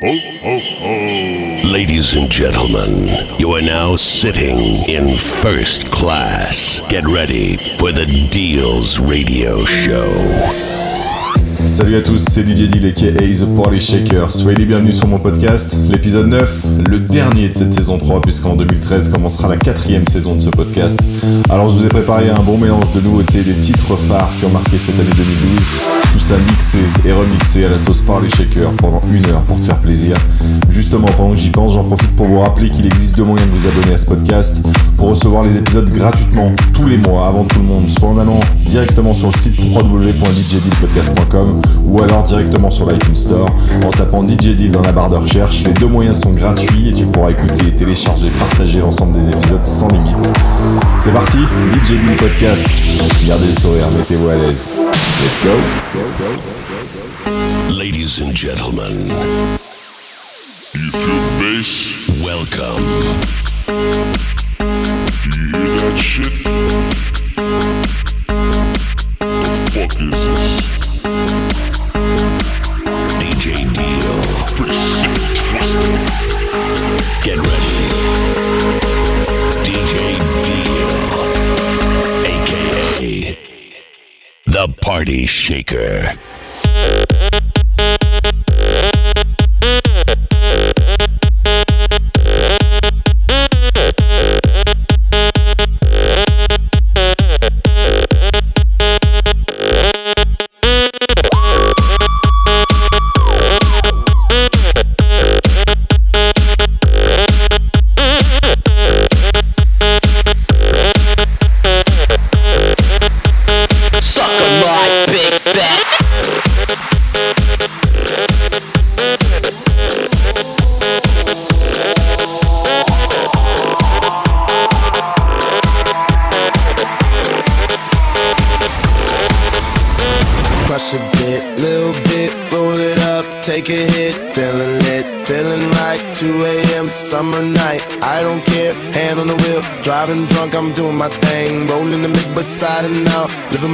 Ladies and gentlemen, you are now sitting in first class. Get ready for the Dill's Radio Show. Salut à tous, c'est Didier Dill aka The Party Shaker. Soyez les bienvenus sur mon podcast, l'épisode 9, le dernier de cette saison 3, puisqu'en 2013 commencera la quatrième saison de ce podcast. Alors je vous ai préparé un bon mélange de nouveautés, des titres phares qui ont marqué cette année 2012, tout ça mixé et remixé à la sauce Party Shaker pendant une heure pour te faire plaisir. Justement, pendant que j'y pense, j'en profite pour vous rappeler qu'il existe deux moyens de vous abonner à ce podcast pour recevoir les épisodes gratuitement tous les mois avant tout le monde, soit en allant directement sur le site www.djdillpodcast.com ou alors directement sur l'iTunes Store en tapant DJ Deal dans la barre de recherche. Les deux moyens sont gratuits et tu pourras écouter, télécharger, partager l'ensemble des épisodes sans limite. C'est parti, DJ Deal Podcast. Gardez le sourire, mettez-vous à l'aise. Let's go. Ladies and gentlemen, You feel the bass? welcome. You hear that shit? The fuck is this? The Party Shaker.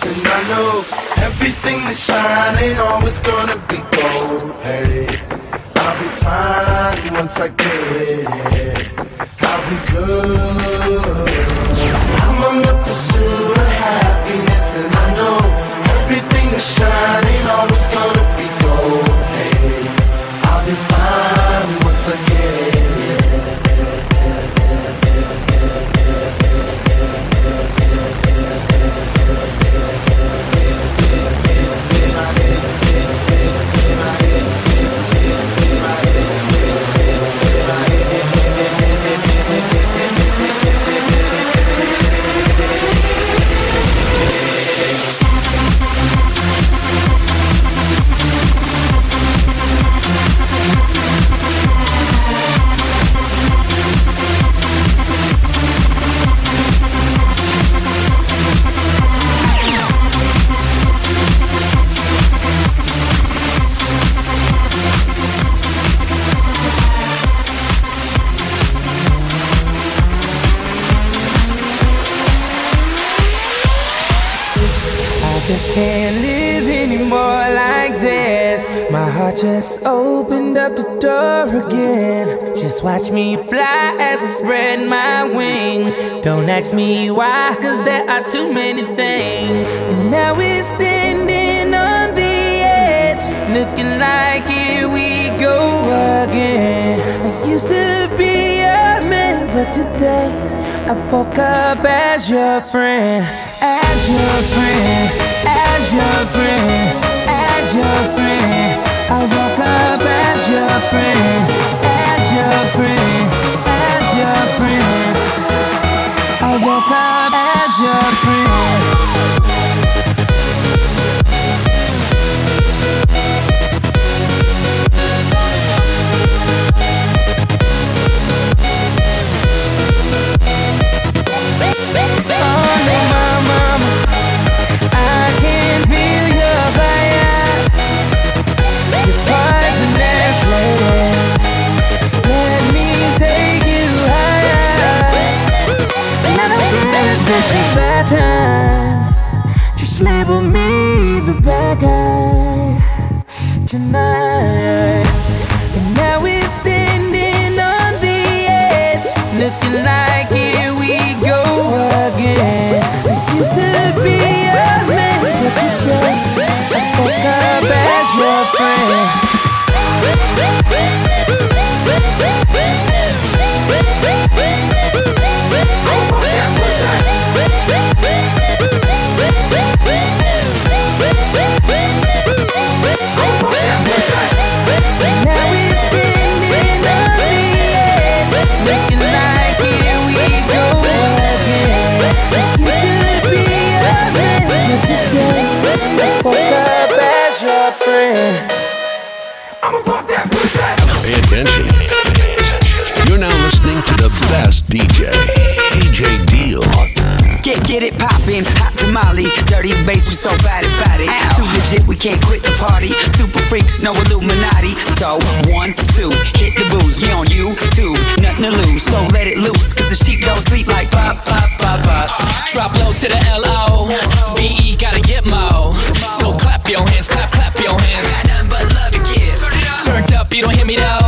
And I know everything that shine ain't always gonna be gold. Hey, I'll be fine once I get it. I'll be good. I'm on the pursuit of happiness, and I know everything that shine ain't always gonna be gold. Hey, I'll be fine just can't live anymore like this. My heart just opened up the door again. Just watch me fly as I spread my wings. Don't ask me why, cause there are too many things. And now we're standing on the edge, looking like here we go again. I used to be a man, but today I woke up as your friend, as your friend, as your friend, as your friend. I woke up as your friend, as your friend, as your friend. I woke up as your friend. Is bad time. Just label me the bad guy tonight. And now we're standing on the edge, looking like here we go again. I used to be a man, but today I woke up as your friend. To the best DJ, DJ Dill. Get get it poppin', hot tamale, dirty bass, we so bad about it. Too legit, we can't quit the party. Super freaks, no Illuminati. So one, two, hit the booze. We on you two, nothing to lose. So let it loose, cause the sheep don't sleep like pop, pop, pop, pop. Drop low to the L O. V E gotta get mo. So clap your hands, clap, clap your hands. But love to give. Turned up, you don't hear me though.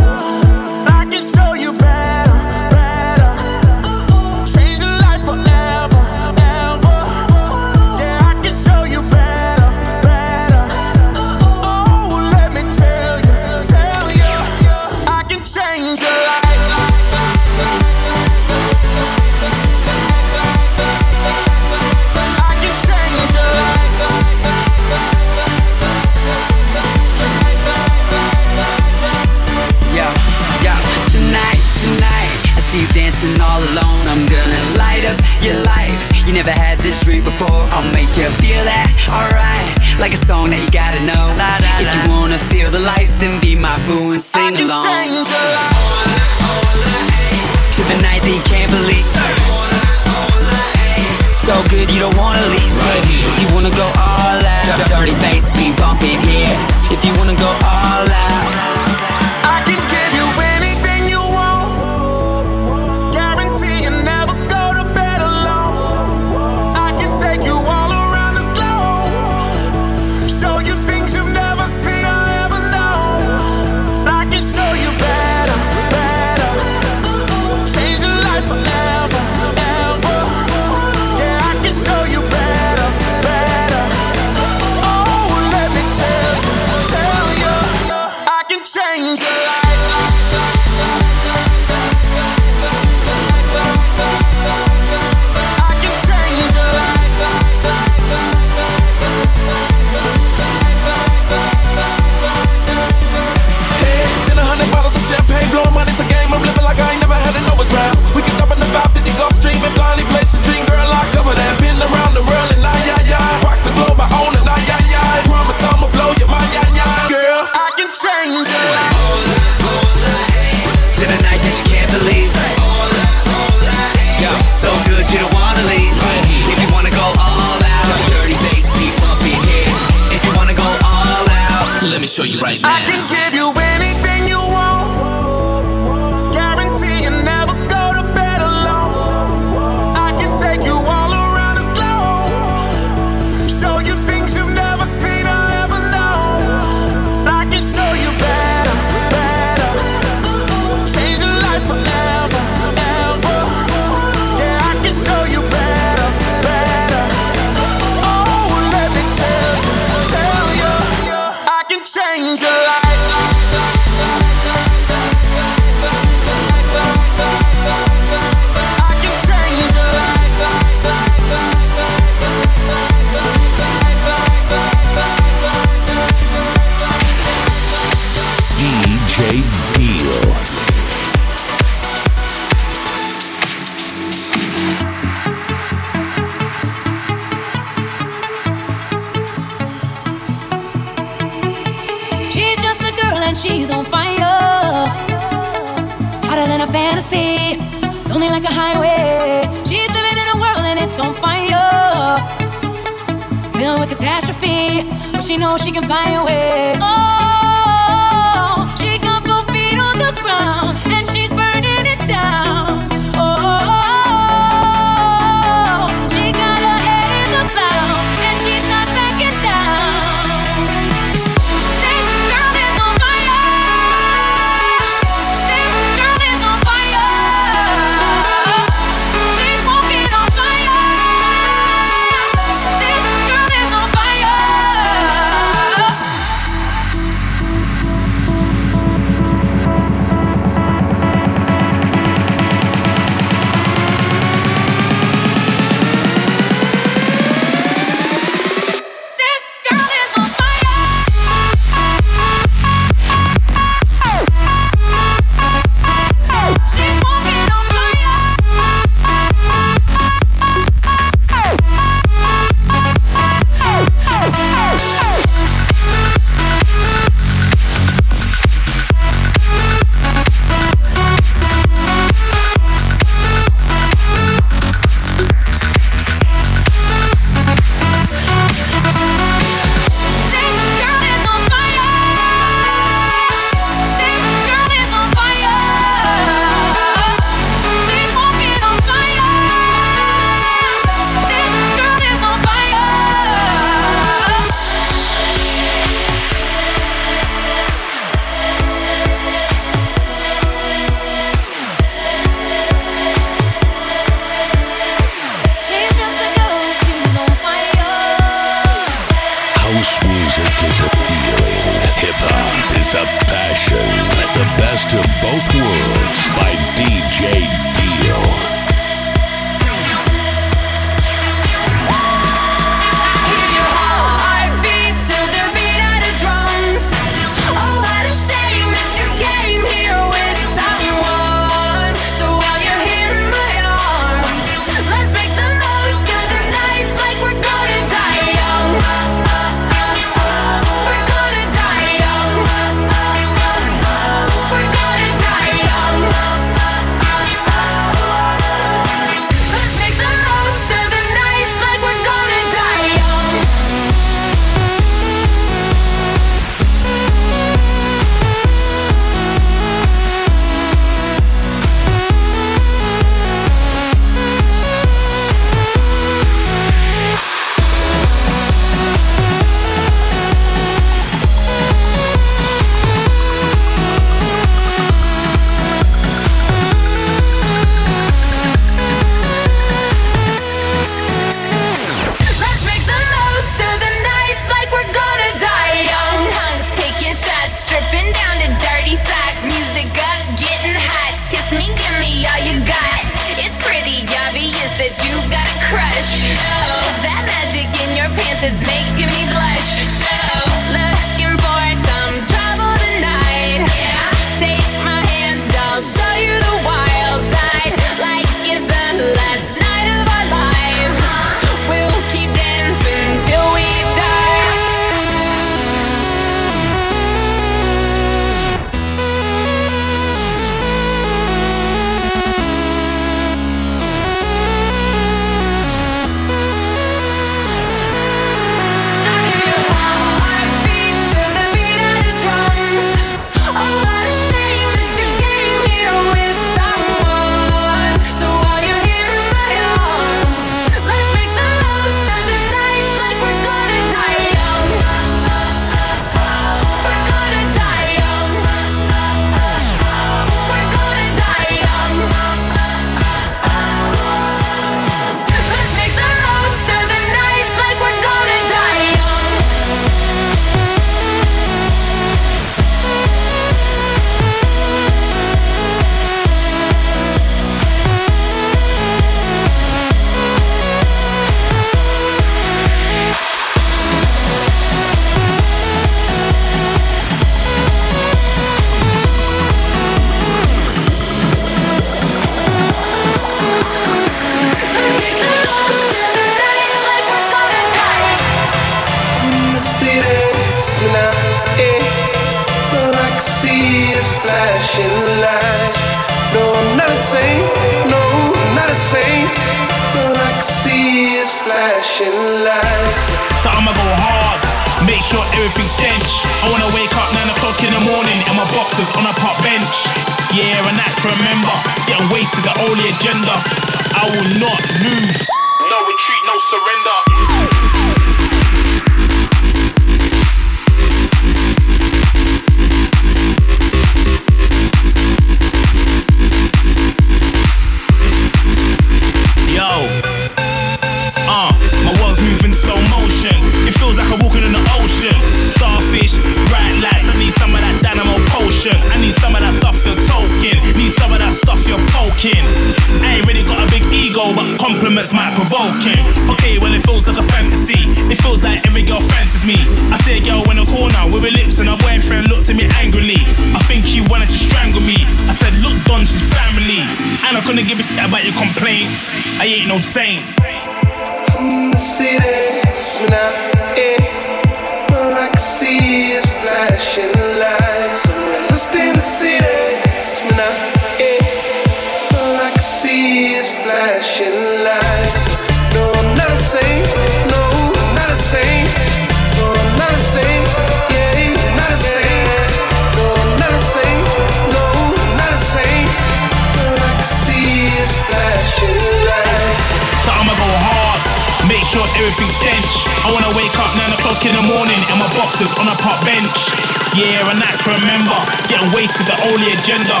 Everything's dench. I wanna wake up 9 o'clock in the morning and my boxes on a park bench. Yeah, a that's to remember, getting wasted the only agenda.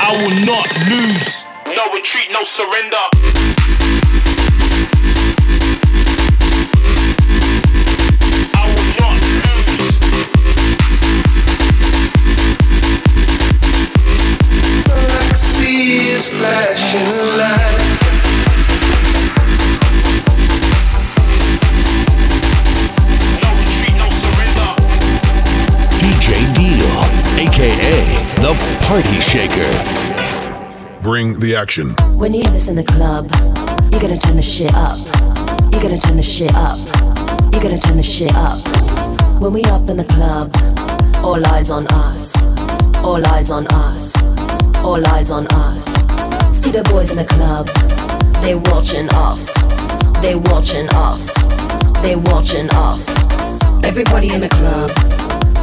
I will not lose. No retreat, no surrender. The Party Shaker. Bring the action. When you hear this in the club, you're gonna turn the shit up. You're gonna turn the shit up. You're gonna turn the shit up. When we up in the club, all eyes on us. All eyes on us. All eyes on us. See the boys in the club, they watching us. They watching us. They watching us. Everybody in the club,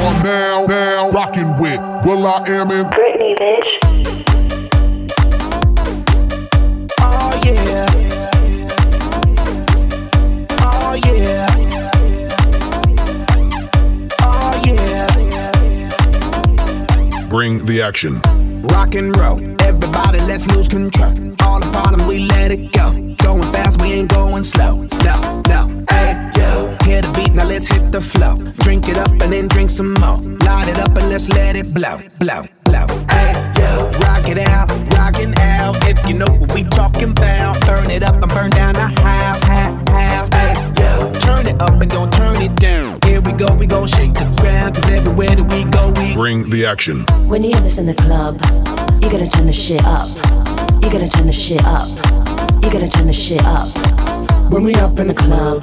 are now, now rocking with will.i.am in Britney, bitch. Oh yeah. Oh yeah. Oh yeah. Bring the action. Rock and roll. Everybody, let's lose control. All the problems, we let it go. Going fast, we ain't going slow. No, no. Hey, yo. Hear the beat, now let's hit the flow. Drink it up and then drink some more. Light it up and let's let it blow, blow, blow. Hey, yo. Rock it out, rockin' out. If you know what we talking about, burn it up and burn down the house, house, house. Hey, yo. Turn it up and don't turn it down. Here we go, we gon' shake the ground. Cause everywhere that we go, we Bring the action. When you hear this in the club, you're gonna turn the shit up. You're gonna turn the shit up. You're gonna turn the shit up. When we up in the club,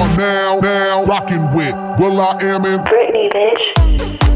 Are now, now rocking with will.i.am in Britney, bitch.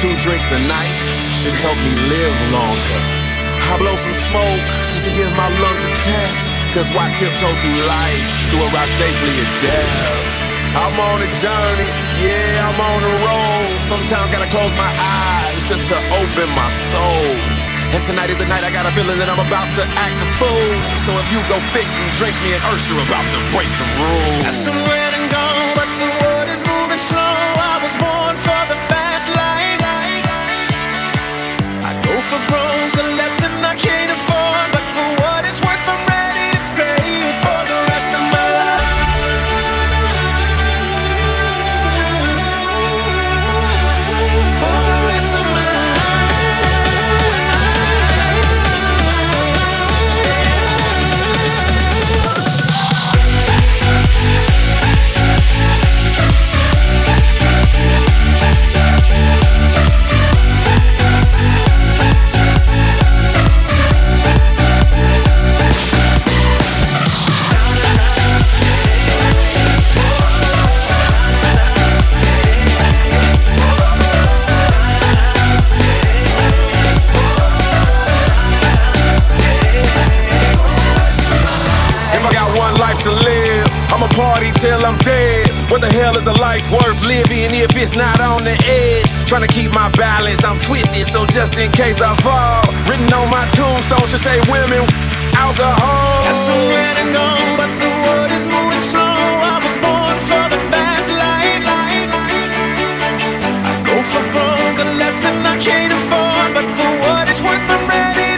two drinks a night should help me live longer. I blow some smoke just to give my lungs a test. Cause why tiptoe through life to arrive safely at death? I'm on a journey, yeah, I'm on a road. Sometimes gotta close my eyes just to open my soul. And tonight is the night I got a feeling that I'm about to act a fool. So if you go fix and drink me and Ursula about to break some rules. Have some red and gone, but the world is moving slow. I was born for also broke a lesson I can't afford, but for what it's worth, I'm ready. till I'm dead. What the hell is a life worth living if it's not on the edge? Trying to keep my balance, I'm twisted, so just in case I fall. Written on my tombstone should say women, alcohol. Got somewhere to go, but the world is moving slow. I was born for the fast life, life I go for broke, a lesson I can't afford, but for what it's worth, I'm ready.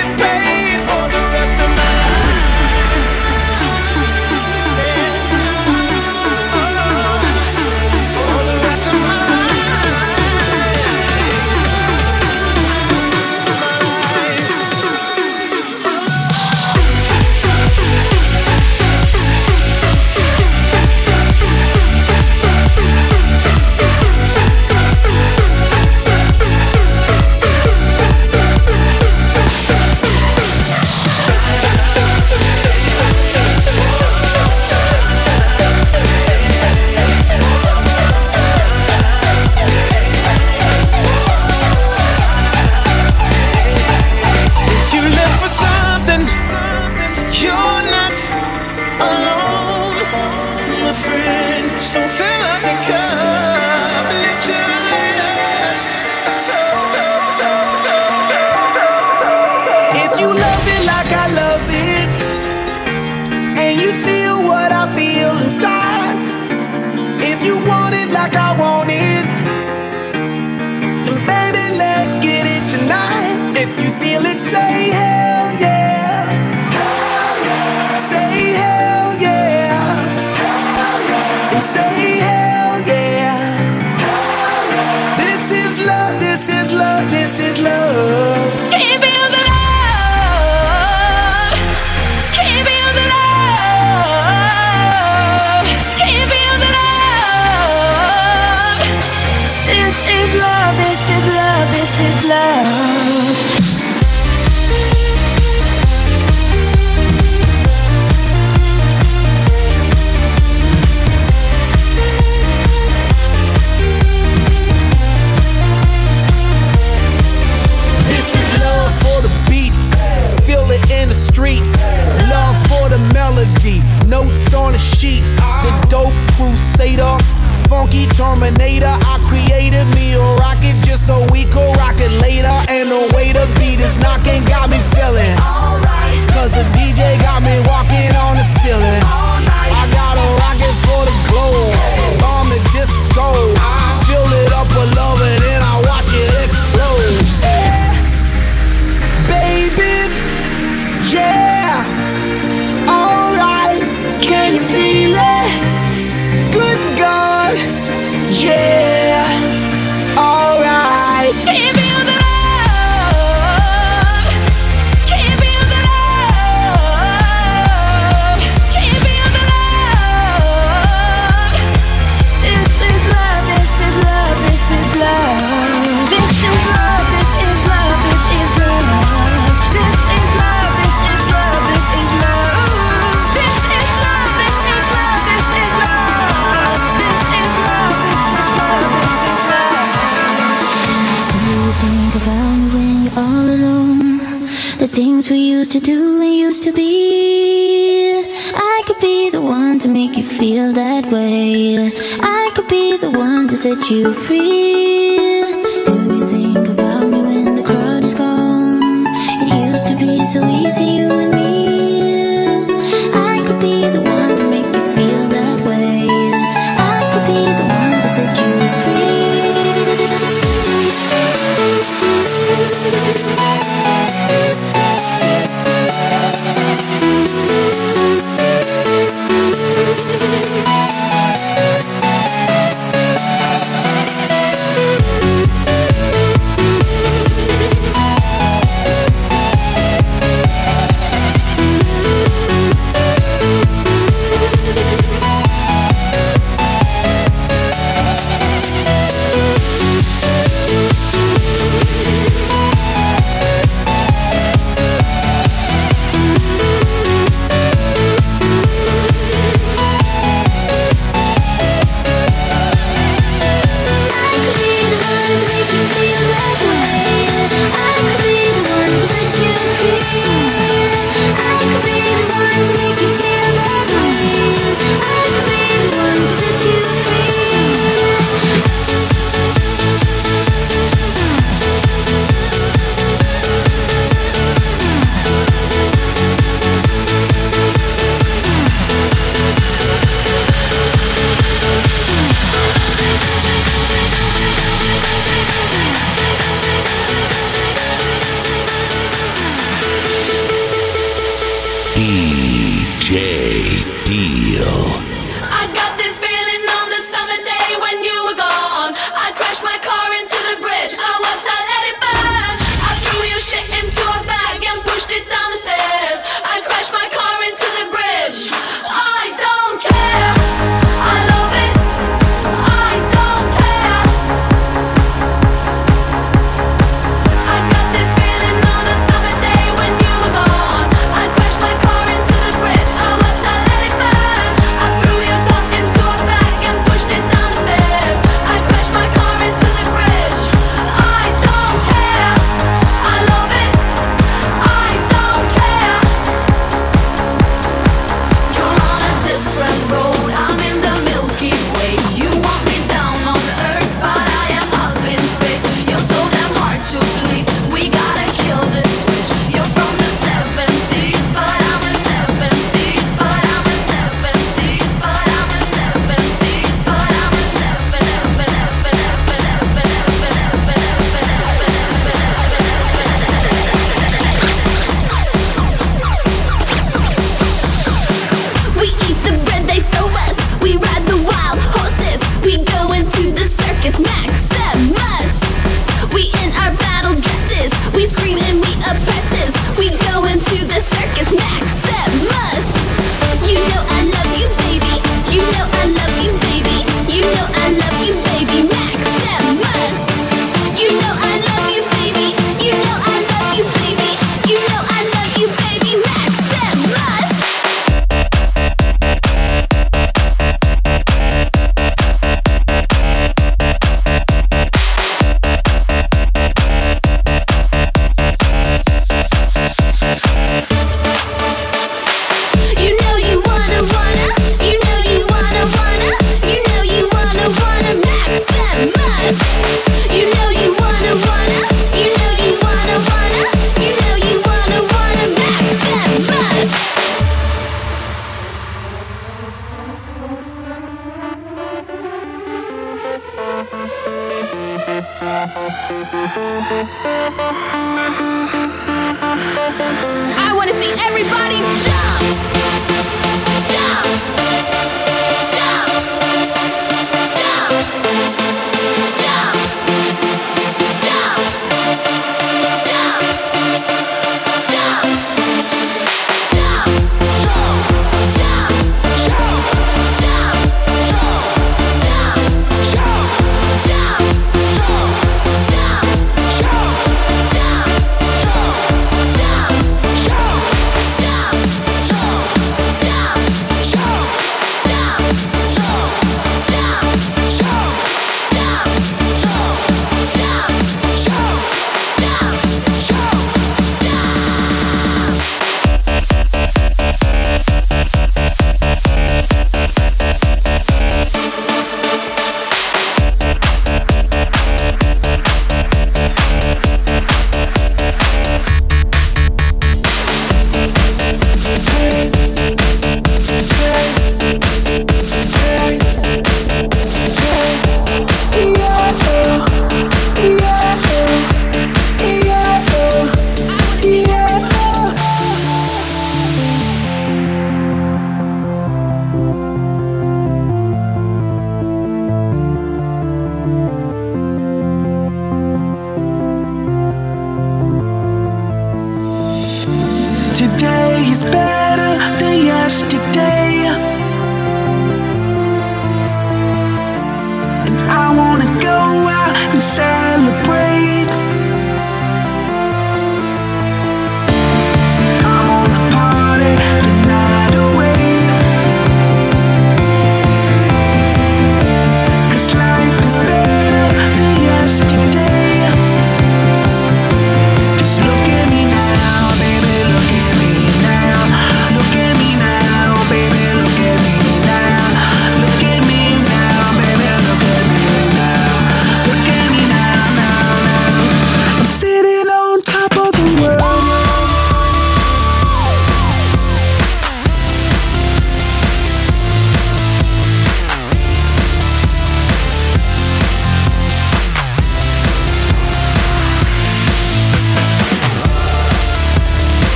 set you free.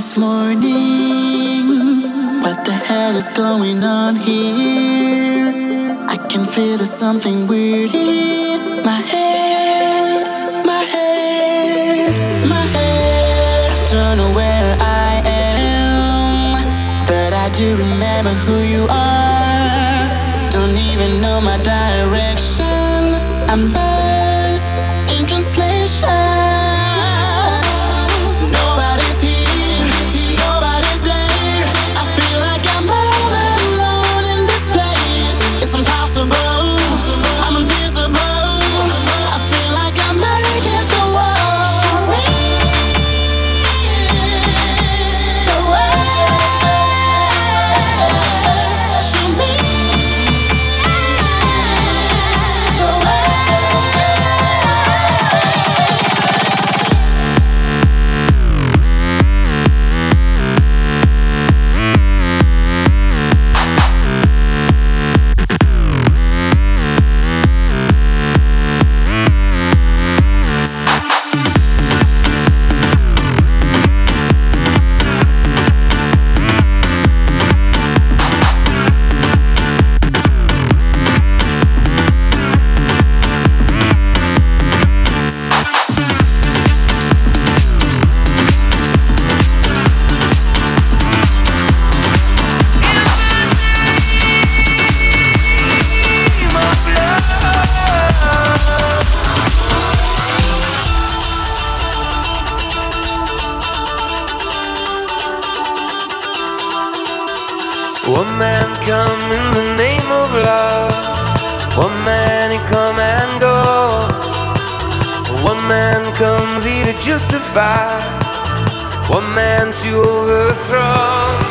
this morning. What the hell is going on here? I can feel there's something weird here. man, come and go. One man comes here to justify, one man to overthrow.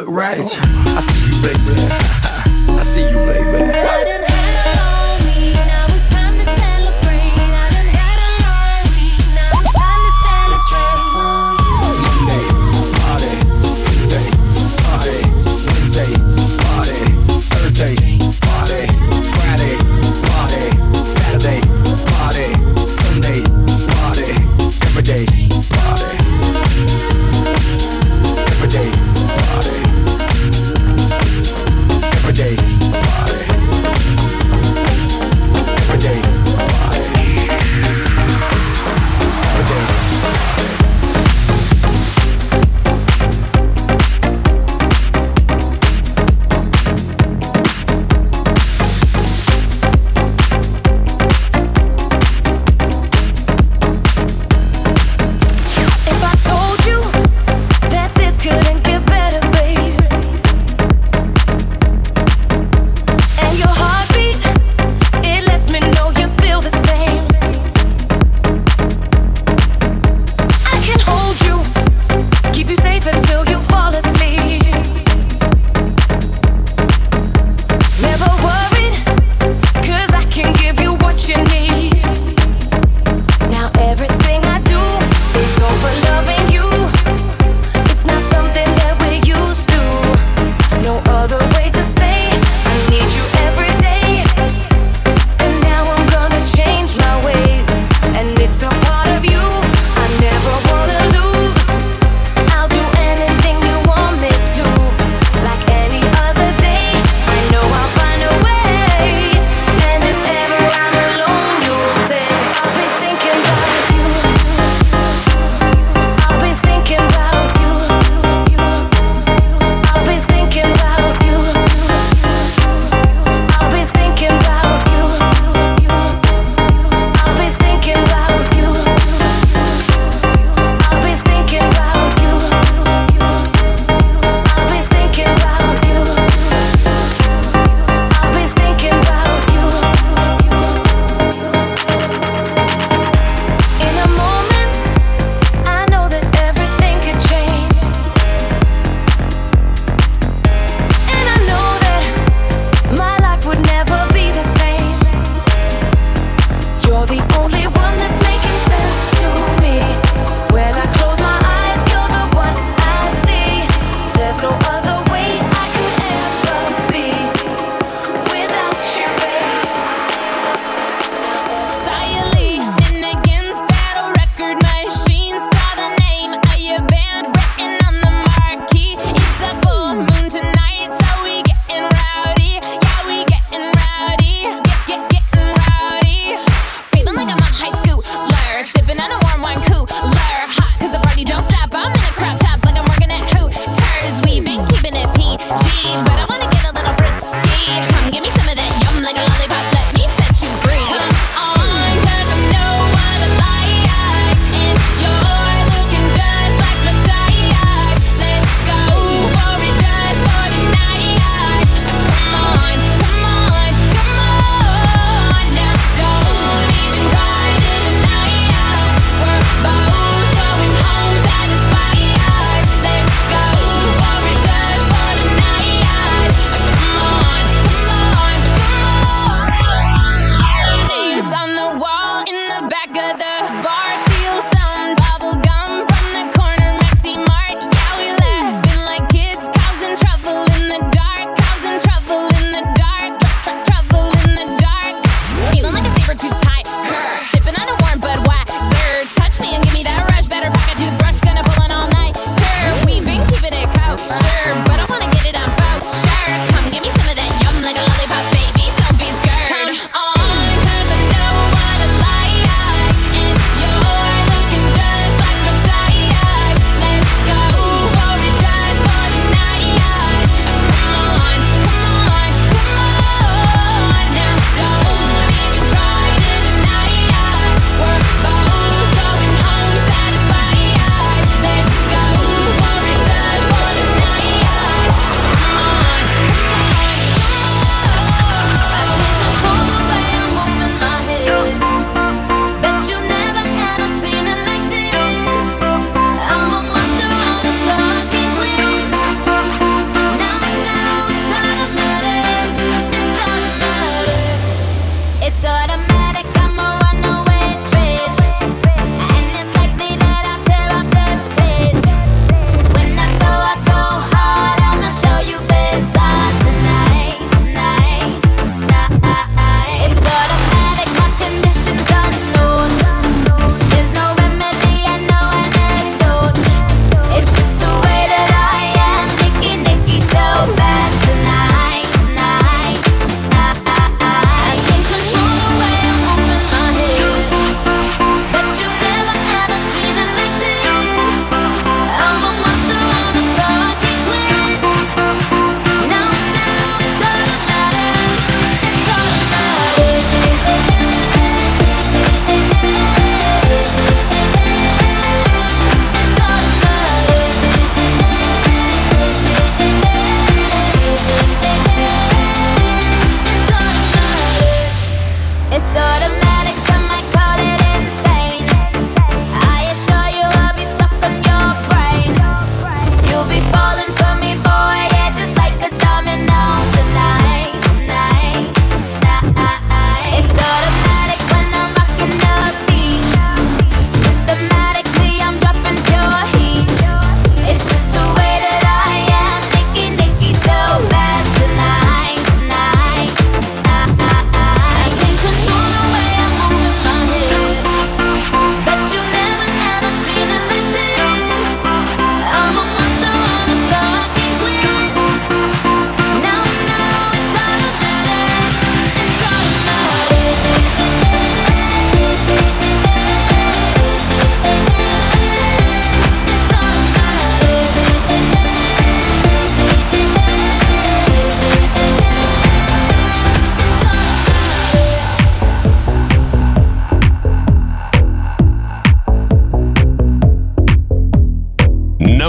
Look right.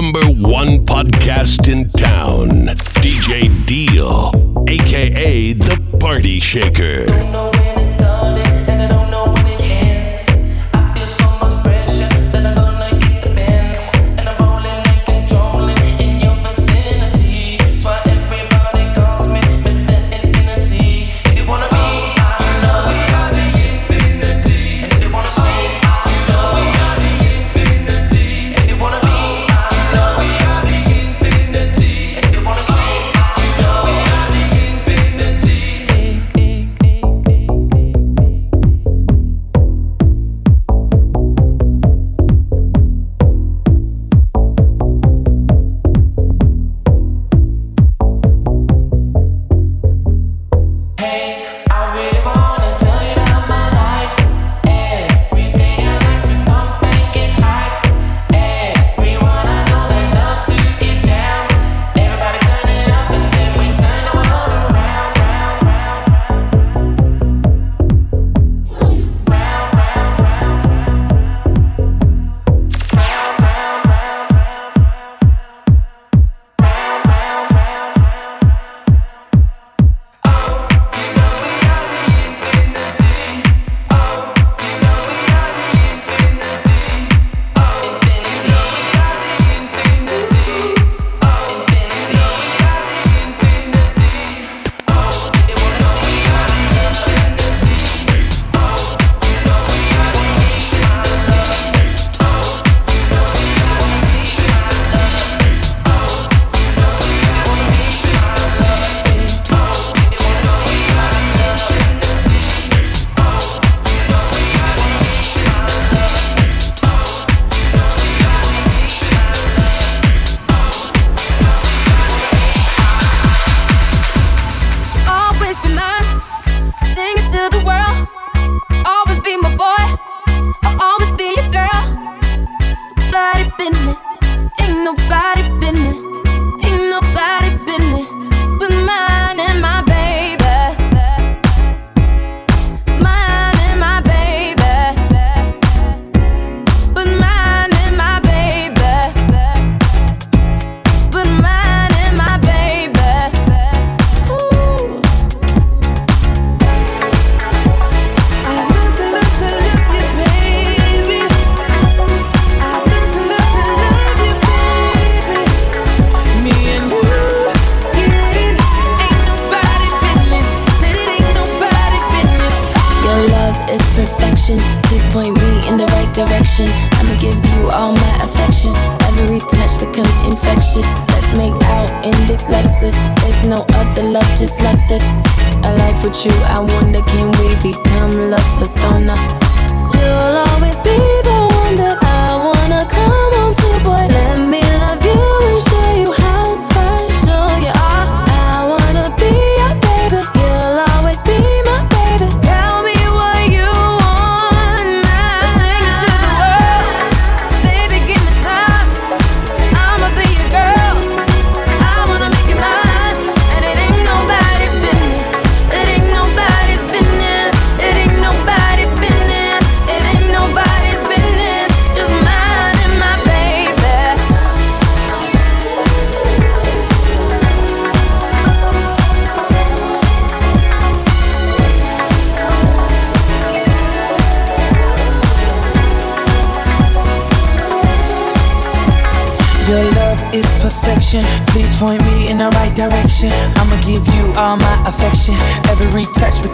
number one podcast in town, DJ Dill, aka The Party Shaker.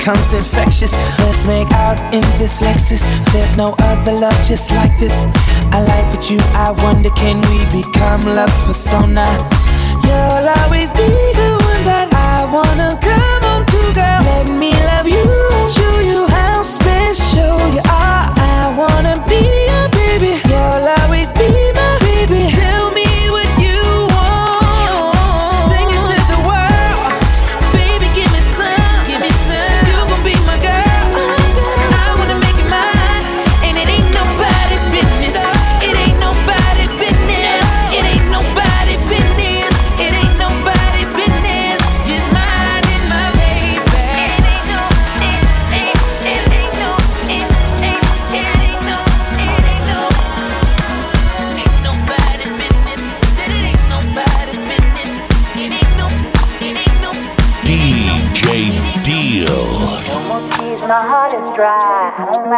becomes infectious. Let's make out in this Lexus. There's no other love just like this. I like what you, I wonder can we become love's persona? You'll always be the one that I wanna come home to, girl. Let me love you and show you how special you are. I wanna be your baby. Your love.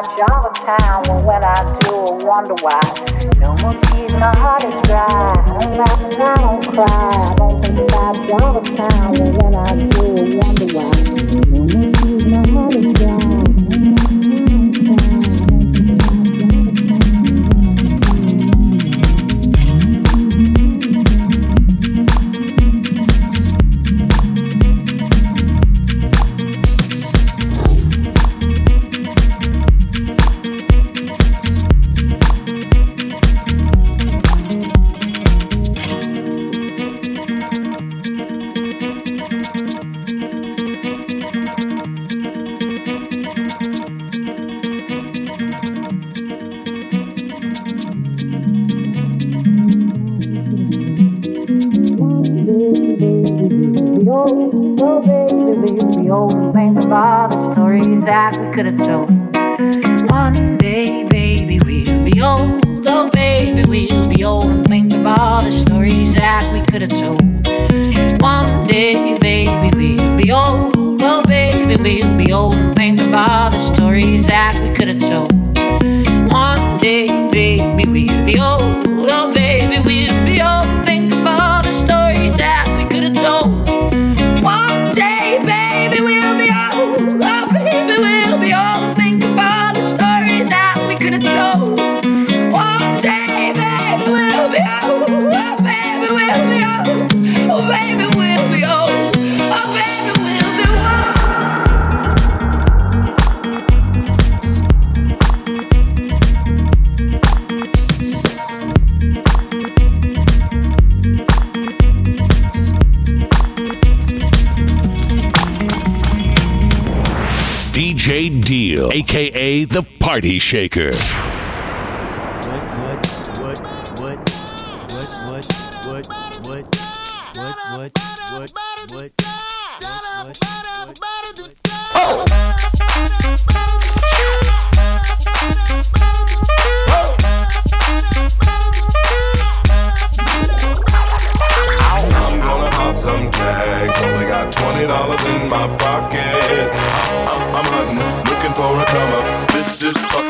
about you all the time. But when I do, I wonder why. No more tears, my heart is dry. I don't laugh and I don't cry. I don't think about you all the time. But when I do, I wonder why. Shaker. I'm gonna pop some tags. Only got twenty dollars in my pocket. I'm, I'm hunting, looking for a come. This is fucking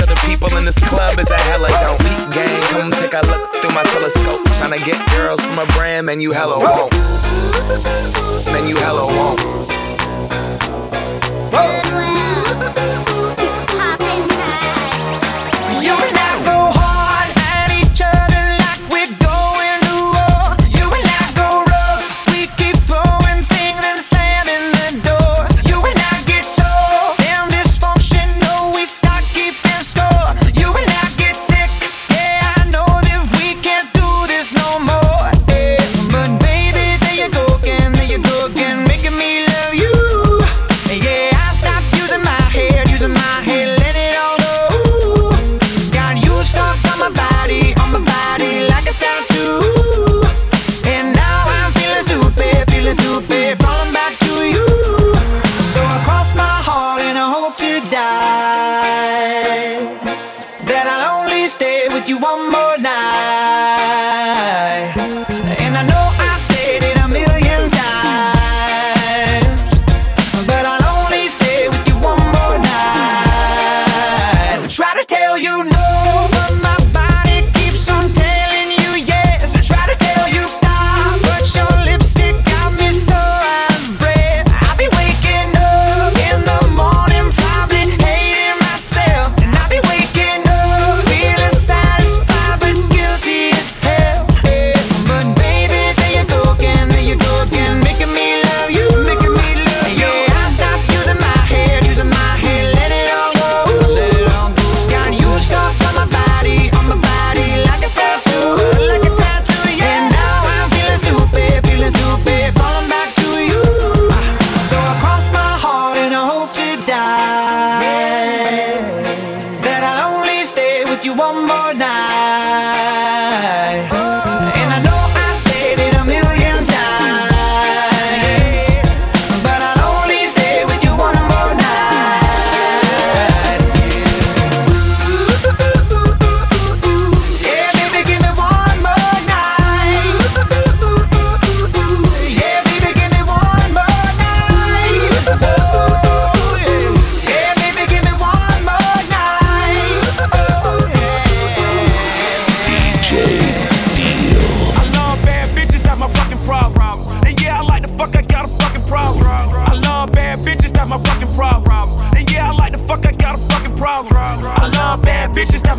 other people in this club is a hella don't beat gang. Come take a look through my telescope. Tryna get girls from a brand, man, you hella won't. Man, you hella won't.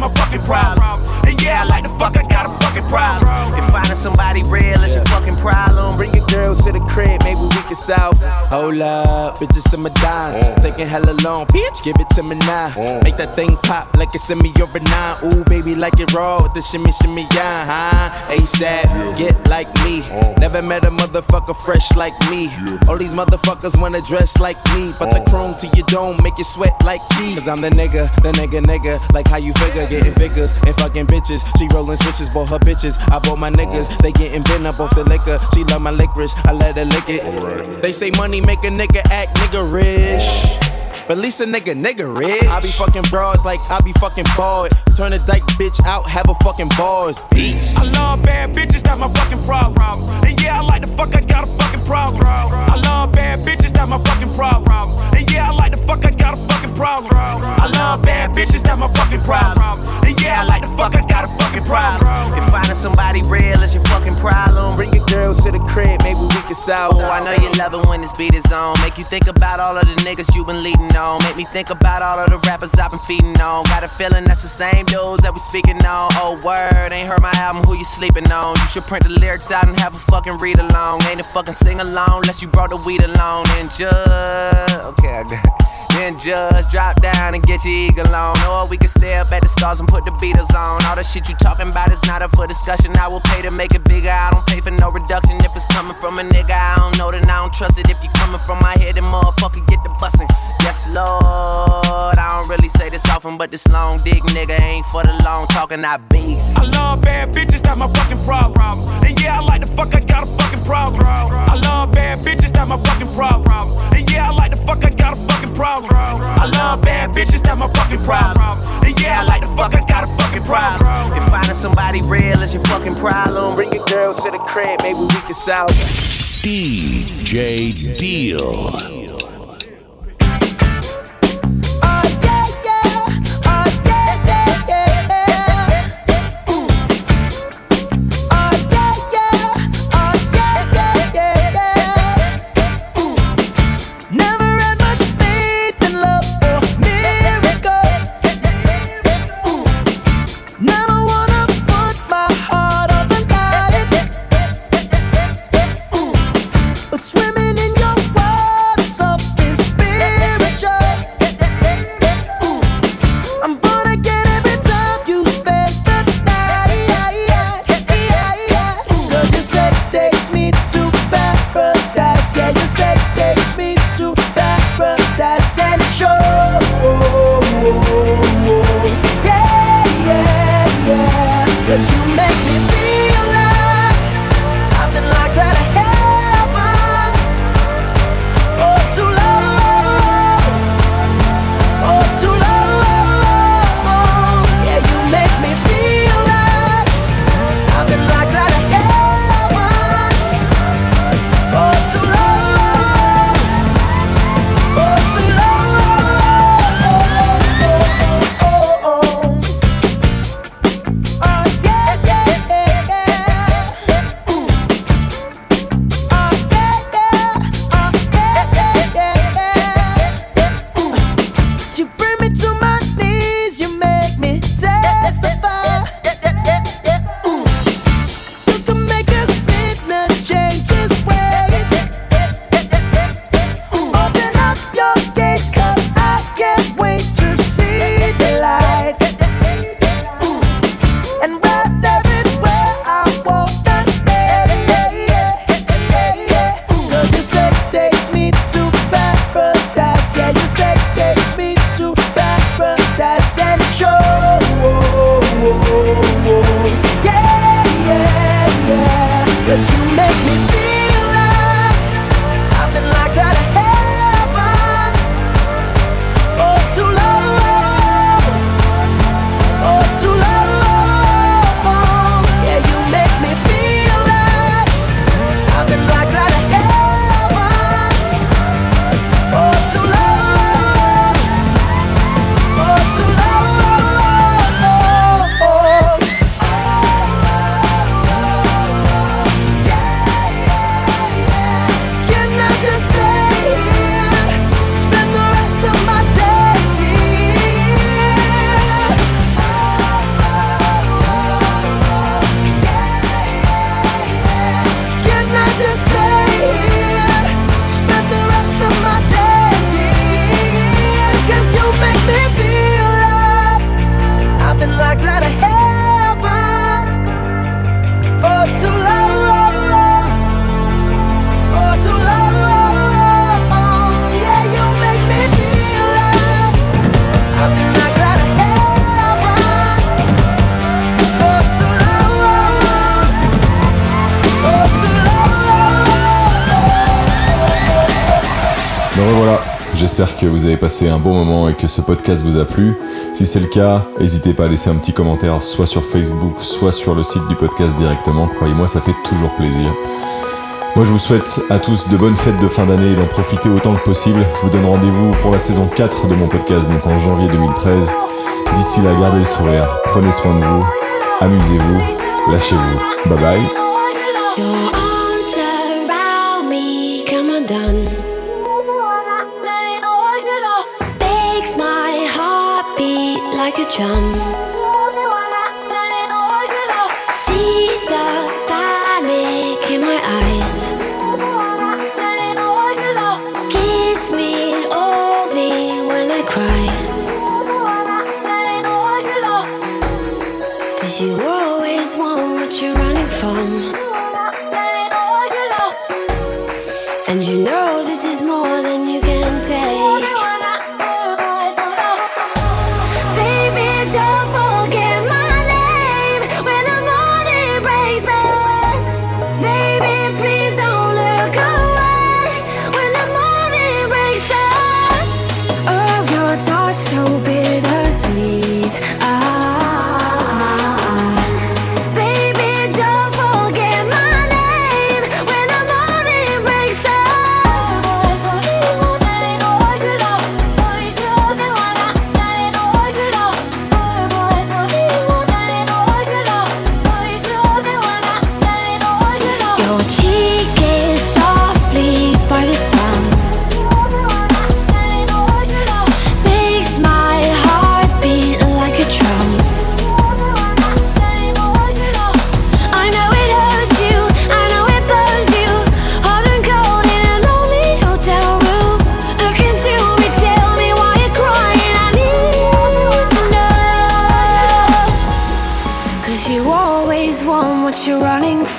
My fucking problem. And yeah, I like the fuck, I got a fucking problem. If finding somebody real is your fucking problem, girls to the crib, maybe we can solve. Hold up, bitches in my dime. Taking hella long, bitch, give it to me now. Make that thing pop like it's in me over nine. Ooh, baby, like it raw with the shimmy, shimmy, yeah, huh? ASAP, get like me. Never met a motherfucker fresh like me. All these motherfuckers wanna dress like me, but the chrome to your dome make you sweat like me. Cause I'm the nigga, the nigga, nigga. Like how you figure, getting figures and fucking bitches. She rolling switches, bought her bitches. I bought my niggas, they getting bent up off the liquor. She love my licorice, I let her lick it. They say money make a nigga act nigga rich. But at least a nigga, nigga rich. I be fucking bras like I be fucking bald. Turn a dyke bitch out, have a fucking bars. Peace. I love bad bitches, that's my fucking problem. And yeah, I like the fuck, I got a fucking problem. I love bad bitches, that's my fucking problem. And yeah, I like the fuck, I got a fucking problem. I love bad bitches, that's my fucking problem. And yeah, I like the fuck, I got a fucking problem. If finding somebody real is your fucking problem, bring your girls to the crib, maybe we can solve. Oh, I know you love it when this beat is on. Make you think about all of the niggas you been leading on. Make me think about all of the rappers I've been feeding on. Got a feeling that's the same dudes that we speaking on. Oh, word, ain't heard my album, who you sleeping on? You should print the lyrics out and have a fucking read along. Ain't a fucking sing along unless you brought the weed along. And just, okay, I got then just drop down and get your eagle on. Or we can stay up at the stars and put the Beatles on. All the shit you talking about is not up for discussion. I will pay to make it bigger. I don't pay for no reduction. If it's coming from a nigga, I don't know, then I don't trust it. If you coming from my head, then motherfucker get the bussin'. Yes, Lord. I don't really say this often, but this long dick nigga ain't for the long talking. I beast. I love bad bitches, that's my fucking problem. And yeah, I like the fuck, I got a fucking problem. I love bad bitches, that's my fucking problem. And yeah, I like the fuck, I got a fucking problem. I love bad bitches, that's my fucking problem. And yeah, I like the fuck, I got a fucking problem. If finding somebody real is your fucking problem, bring your girls to the crib, maybe we can solve it. DJ Dill. J'espère que vous avez passé un bon moment et que ce podcast vous a plu. Si c'est le cas, n'hésitez pas à laisser un petit commentaire soit sur Facebook, soit sur le site du podcast directement. Croyez-moi, ça fait toujours plaisir. Moi, je vous souhaite à tous de bonnes fêtes de fin d'année et d'en profiter autant que possible. Je vous donne rendez-vous pour la saison 4 de mon podcast, donc en janvier 2013. D'ici là, gardez le sourire, prenez soin de vous, amusez-vous, lâchez-vous. Bye bye. Like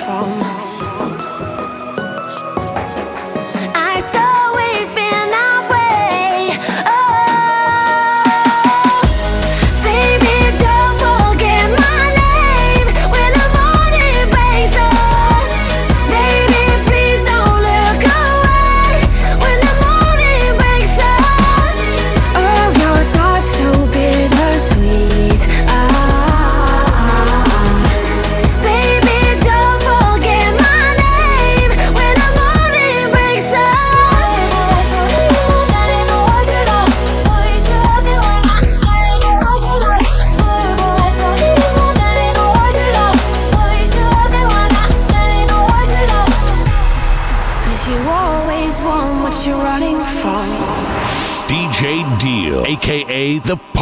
From.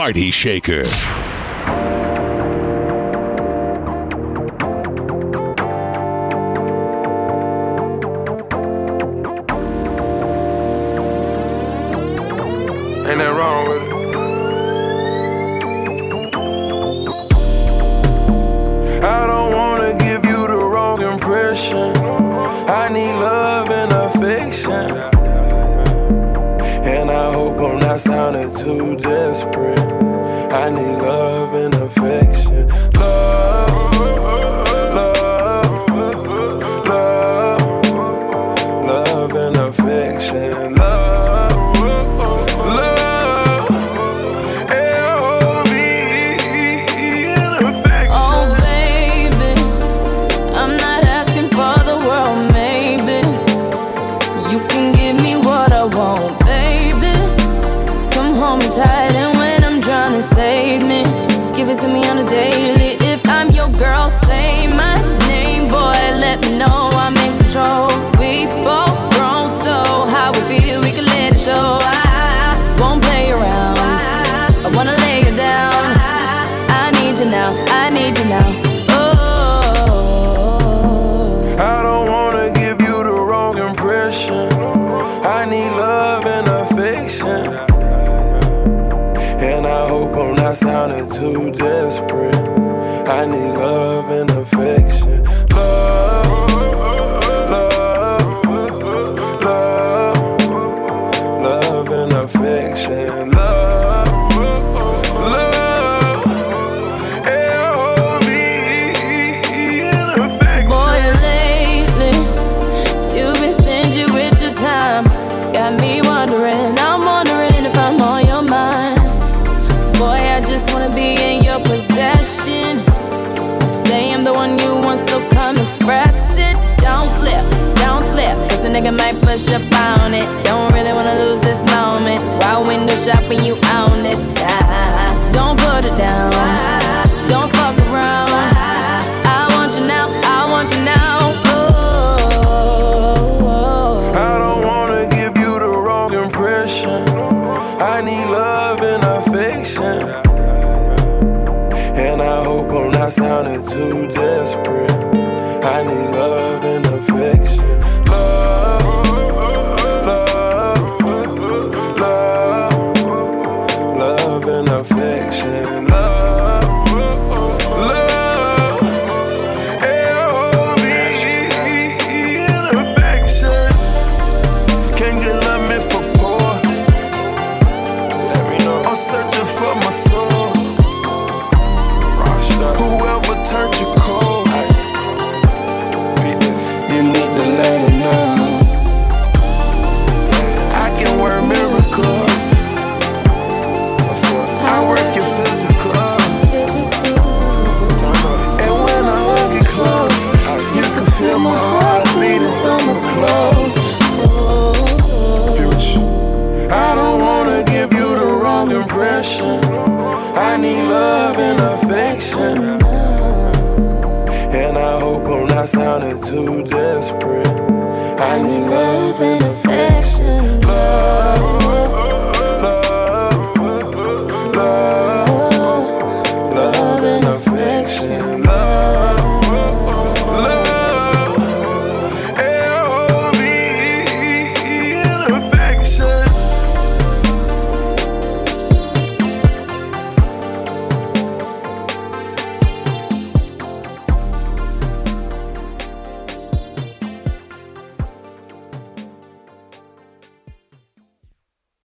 Party Shaker.